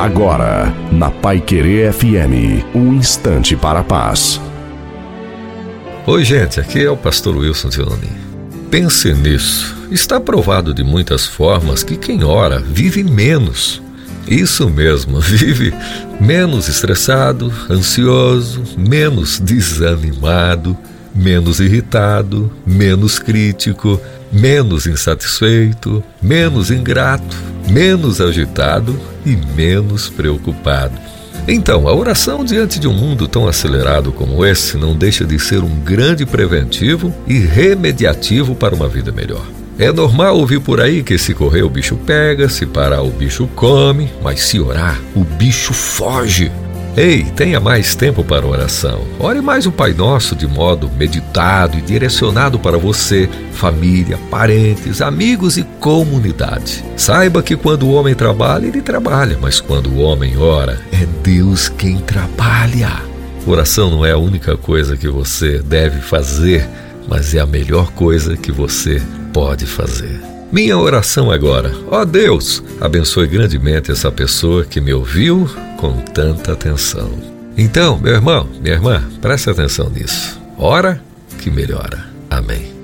Agora, na Pai Querer FM, um instante para a paz. Oi, gente, aqui é o pastor Wilson Tiononi. Pense nisso. Está provado de muitas formas que quem ora vive menos. Isso mesmo, vive menos estressado, ansioso, menos desanimado, menos irritado, menos crítico, menos insatisfeito, menos ingrato, menos agitado e menos preocupado. Então, a oração diante de um mundo tão acelerado como esse não deixa de ser um grande preventivo e remediativo para uma vida melhor. É normal ouvir por aí que se correr o bicho pega, se parar o bicho come, mas se orar, o bicho foge. Ei, tenha mais tempo para oração. Ore mais o Pai Nosso de modo meditado e direcionado para você, família, parentes, amigos e comunidade. Saiba que quando o homem trabalha, ele trabalha, mas quando o homem ora, é Deus quem trabalha. Oração não é a única coisa que você deve fazer, mas é a melhor coisa que você pode fazer. Minha oração agora, ó Deus, abençoe grandemente essa pessoa que me ouviu com tanta atenção. Então, meu irmão, minha irmã, preste atenção nisso. Ora que melhora. Amém.